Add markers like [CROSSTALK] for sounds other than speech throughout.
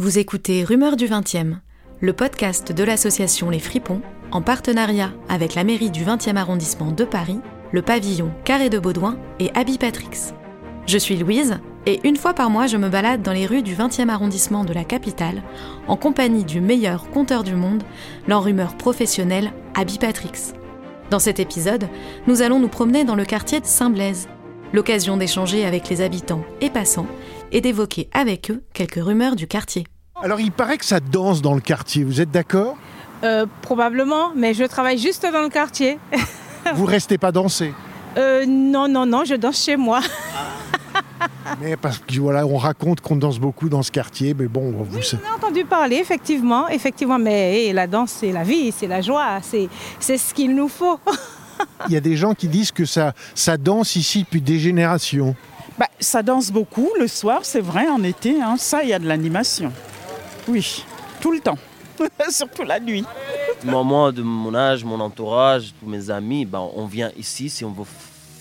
Vous écoutez Rumeurs du 20e, le podcast de l'association Les Fripons, en partenariat avec la mairie du 20e arrondissement de Paris, le pavillon Carré de Baudouin et Abby Patrix. Je suis Louise, et une fois par mois, je me balade dans les rues du 20e arrondissement de la capitale, en compagnie du meilleur conteur du monde, l'enrumeur professionnel Abby Patrix. Dans cet épisode, nous allons nous promener dans le quartier de Saint-Blaise, l'occasion d'échanger avec les habitants et passants et d'évoquer avec eux quelques rumeurs du quartier. Alors il paraît que ça danse dans le quartier, vous êtes d'accord? Euh, probablement, mais je travaille juste dans le quartier. [LAUGHS] Vous restez pas danser Euh, non, non, non, je danse chez moi. Mais parce que voilà, on raconte qu'on danse beaucoup dans ce quartier, mais bon, vous J'en ai entendu parler, effectivement, effectivement, mais hey, la danse, c'est la vie, c'est la joie, c'est, c'est ce qu'il nous faut. [LAUGHS] il y a des gens qui disent que ça, ça danse ici depuis des générations. Bah, ça danse beaucoup le soir, c'est vrai, en été. hein. Ça, il y a de l'animation. Oui, tout le temps. [LAUGHS] Surtout la nuit. Moi, moi, de mon âge, mon entourage, tous mes amis, ben, on vient ici si on veut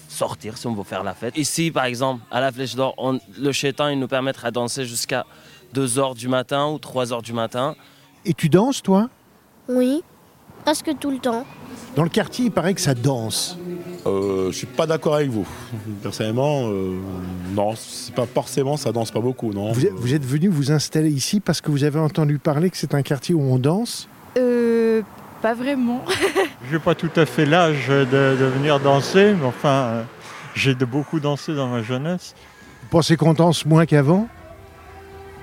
sortir, si on veut faire la fête. Ici, par exemple, à la Flèche d'Or, on- le chétan, il nous permettra de danser jusqu'à 2h du matin ou 3h du matin. Et tu danses, toi? Oui, presque tout le temps. Dans le quartier, il paraît que ça danse. Euh, je suis pas d'accord avec vous. Personnellement, euh, non, c'est pas forcément, ça danse pas beaucoup, non. Vous êtes, vous êtes venu vous installer ici parce que vous avez entendu parler que c'est un quartier où on danse Euh, pas vraiment. [LAUGHS] J'ai pas tout à fait l'âge de, de venir danser, mais enfin, euh, j'ai de beaucoup dansé dans ma jeunesse. Vous pensez qu'on danse moins qu'avant?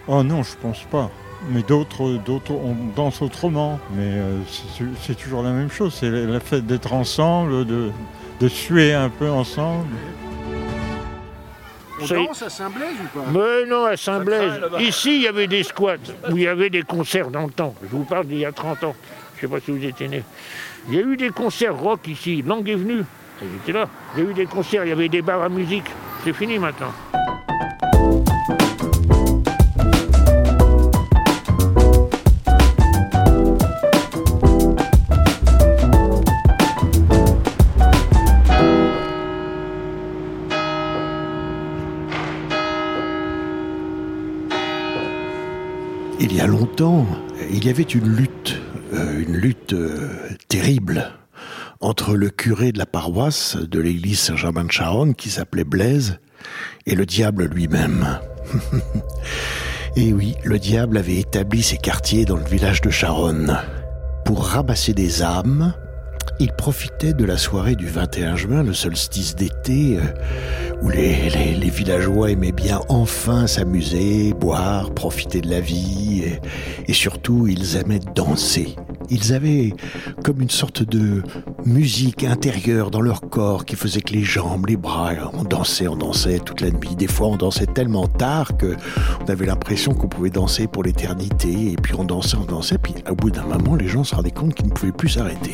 Oh non, je pense pas. Mais d'autres, d'autres, on danse autrement. Mais euh, c'est, c'est toujours la même chose. C'est le fait d'être ensemble, de, de suer un peu ensemble. On danse à Saint-Blaise ou pas? Mais non, à Saint-Blaise. Ici, il y avait des squats où il y avait des concerts dans le temps. Je vous parle d'il y a 30 ans. Je ne sais pas si vous étiez né. Il y a eu des concerts rock ici. Langue est venue. J'étais là. Il y a eu des concerts, il y avait des bars à musique. C'est fini maintenant. Il y a longtemps, il y avait une lutte, euh, une lutte euh, terrible entre le curé de la paroisse de l'église Saint-Germain de Charonne, qui s'appelait Blaise, et le diable lui-même. [LAUGHS] et oui, le diable avait établi ses quartiers dans le village de Charonne. Pour ramasser des âmes, il profitait de la soirée du 21 juin, le solstice d'été, euh, où les, villageois aimaient bien enfin s'amuser, boire, profiter de la vie, et, et surtout ils aimaient danser. Ils avaient comme une sorte de musique intérieure dans leur corps qui faisait que les jambes, les bras, on dansait, on dansait toute la nuit. Des fois on dansait tellement tard que on avait l'impression qu'on pouvait danser pour l'éternité, et puis on dansait, on dansait, puis au bout d'un moment les gens se rendaient compte qu'ils ne pouvaient plus s'arrêter.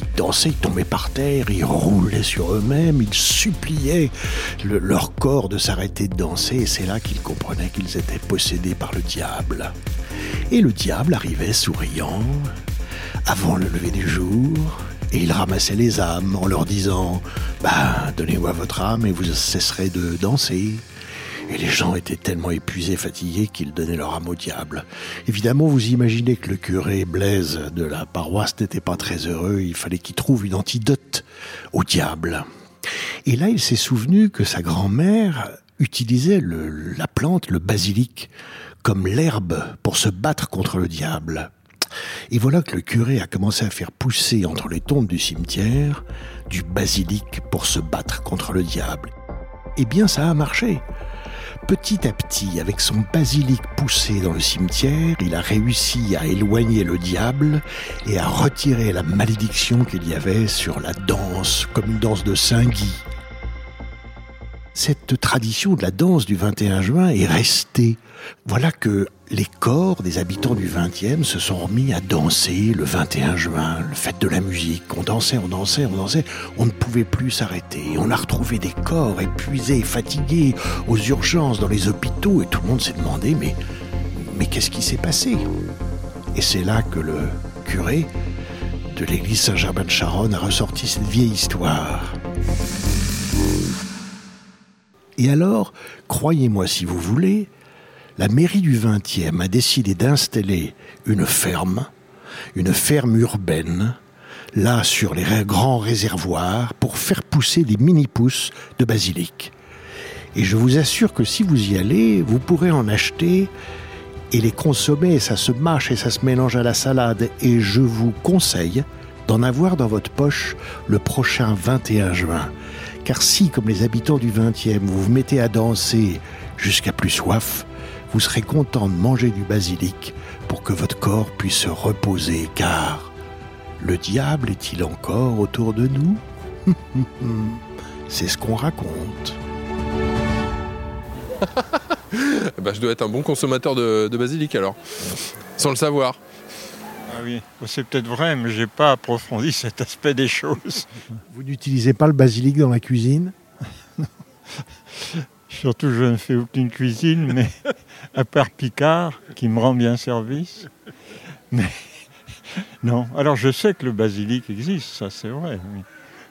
Ils dansaient, ils tombaient par terre, ils roulaient sur eux-mêmes, ils suppliaient le- leur corps de s'arrêter de danser, et c'est là qu'ils comprenaient qu'ils étaient possédés par le diable. Et le diable arrivait souriant, avant le lever du jour, et il ramassait les âmes en leur disant Bah, donnez-moi votre âme et vous cesserez de danser. Et les gens étaient tellement épuisés, fatigués qu'ils donnaient leur âme au diable. Évidemment, vous imaginez que le curé Blaise de la paroisse n'était pas très heureux, il fallait qu'il trouve une antidote au diable. Et là, il s'est souvenu que sa grand-mère utilisait la plante, le basilic, comme l'herbe pour se battre contre le diable. Et voilà que le curé a commencé à faire pousser entre les tombes du cimetière du basilic pour se battre contre le diable. Eh bien, ça a marché. Petit à petit, avec son basilic poussé dans le cimetière, il a réussi à éloigner le diable et à retirer la malédiction qu'il y avait sur la danse, comme une danse de Saint-Guy. Cette tradition de la danse du 21 juin est restée. Voilà que les corps des habitants du 20e se sont remis à danser le 21 juin, le fête de la musique. On dansait, on dansait, on dansait. On ne pouvait plus s'arrêter. On a retrouvé des corps épuisés, fatigués, aux urgences, dans les hôpitaux, et tout le monde s'est demandé, mais, mais qu'est-ce qui s'est passé? Et c'est là que le curé de l'église Saint-Germain-de-Charonne a ressorti cette vieille histoire. Et alors, croyez-moi si vous voulez, la mairie du 20e a décidé d'installer une ferme, une ferme urbaine, là sur les grands réservoirs, pour faire pousser des mini-pousses de basilic. Et je vous assure que si vous y allez, vous pourrez en acheter et les consommer. Ça se mâche et ça se mélange à la salade. Et je vous conseille d'en avoir dans votre poche le prochain 21 juin. Car si, comme les habitants du 20e, vous vous mettez à danser jusqu'à plus soif, vous serez content de manger du basilic pour que votre corps puisse se reposer. Car le diable est-il encore autour de nous? [LAUGHS] C'est ce qu'on raconte. [LAUGHS] bah, je dois être un bon consommateur de, de basilic alors, sans le savoir. Oui, c'est peut-être vrai, mais j'ai pas approfondi [LAUGHS] cet aspect des choses. Vous n'utilisez pas le basilic dans la cuisine? [LAUGHS] Surtout, je ne fais aucune cuisine, mais [LAUGHS] à part Picard, qui me rend bien service. Mais non, alors je sais que le basilic existe, ça c'est vrai.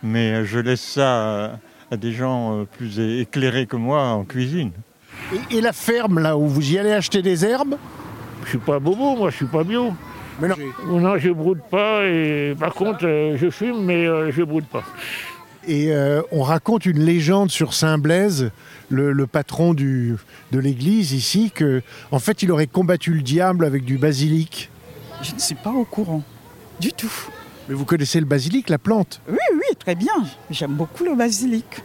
Mais je laisse ça à des gens euh, plus éclairés que moi en cuisine. Et, la ferme, là, où vous y allez acheter des herbes? Je suis pas bobo, moi, je suis pas bio. Mais non. Non, je brode pas. Et par contre, euh, je fume, mais euh, je brode pas. Et on raconte une légende sur Saint Blaise, le, patron du, de l'église ici, que en fait il aurait combattu le diable avec du basilic. Je ne suis pas au courant du tout. Mais vous connaissez le basilic, la plante? Oui, oui, très bien. J'aime beaucoup le basilic.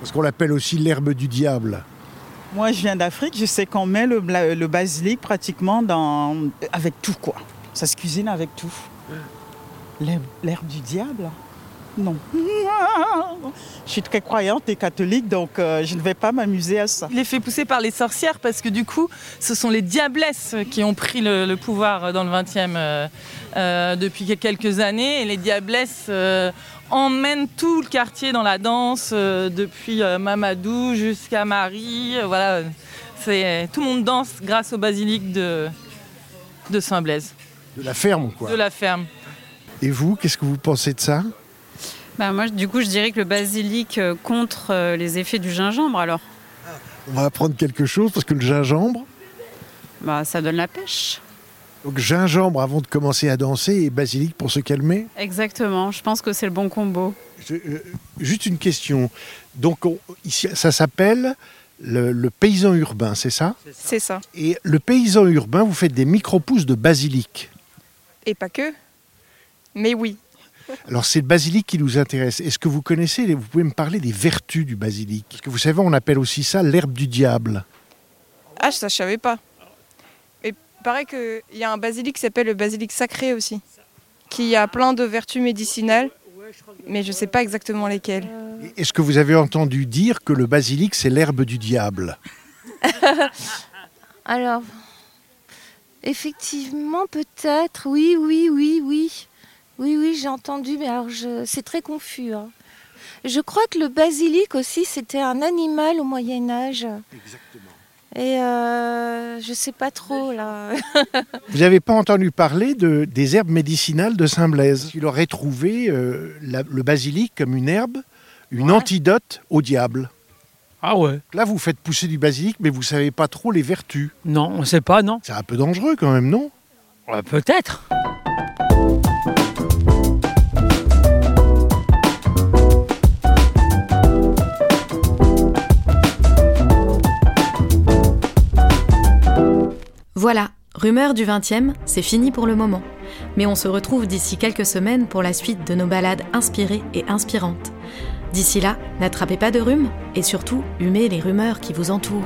Parce qu'on l'appelle aussi l'herbe du diable. Moi, je viens d'Afrique. Je sais qu'on met le, le, basilic pratiquement dans, avec tout, quoi. Ça se cuisine avec tout. L'herbe du diable? Non. Je suis très croyante et catholique, donc euh, je ne vais pas m'amuser à ça. Il est fait pousser par les sorcières parce que du coup, ce sont les diablesses qui ont pris le, pouvoir dans le 20e euh, euh, depuis quelques années. Et les diablesses emmènent tout le quartier dans la danse, depuis Mamadou jusqu'à Marie. voilà, tout le monde danse grâce au basilic de Saint-Blaise. De la ferme, quoi. De la ferme. Et vous, qu'est-ce que vous pensez de ça? Bah, moi, du coup, je dirais que le basilic euh, contre euh, les effets du gingembre, alors. On va apprendre quelque chose parce que le gingembre. Bah, ça donne la pêche. Donc gingembre avant de commencer à danser et basilic pour se calmer? Exactement, je pense que c'est le bon combo. Euh, juste une question. Donc ici, ça s'appelle le, le, paysan urbain, c'est ça? C'est ça. Et le paysan urbain, vous faites des micro-pousses de basilic Et pas que. Mais oui. Alors c'est le basilic qui nous intéresse. Est-ce que vous connaissez, vous pouvez me parler des vertus du basilic? Parce que vous savez, on appelle aussi ça l'herbe du diable. Ah, ça je savais pas. Il paraît qu'il y a un basilic qui s'appelle le basilic sacré aussi, qui a plein de vertus médicinales, mais je ne sais pas exactement lesquelles. Est-ce que vous avez entendu dire que le basilic c'est l'herbe du diable? [LAUGHS] Alors, effectivement, peut-être, oui, oui, oui, oui. Oui, oui, j'ai entendu, mais alors je... c'est très confus. Hein. Je crois que le basilic aussi, c'était un animal au Moyen Âge. Exactement. Et euh, je sais pas trop là. [LAUGHS] Vous n'avez pas entendu parler de, des herbes médicinales de Saint-Blaise? Il aurait trouvé euh, le basilic comme une herbe, une antidote au diable. Ah ouais. Là, vous faites pousser du basilic, mais vous savez pas trop les vertus. Non, on ne sait pas, non. C'est un peu dangereux quand même, non? Peut-être. Voilà, Rumeur du 20e, c'est fini pour le moment. Mais on se retrouve d'ici quelques semaines pour la suite de nos balades inspirées et inspirantes. D'ici là, n'attrapez pas de rhume et surtout, humez les rumeurs qui vous entourent.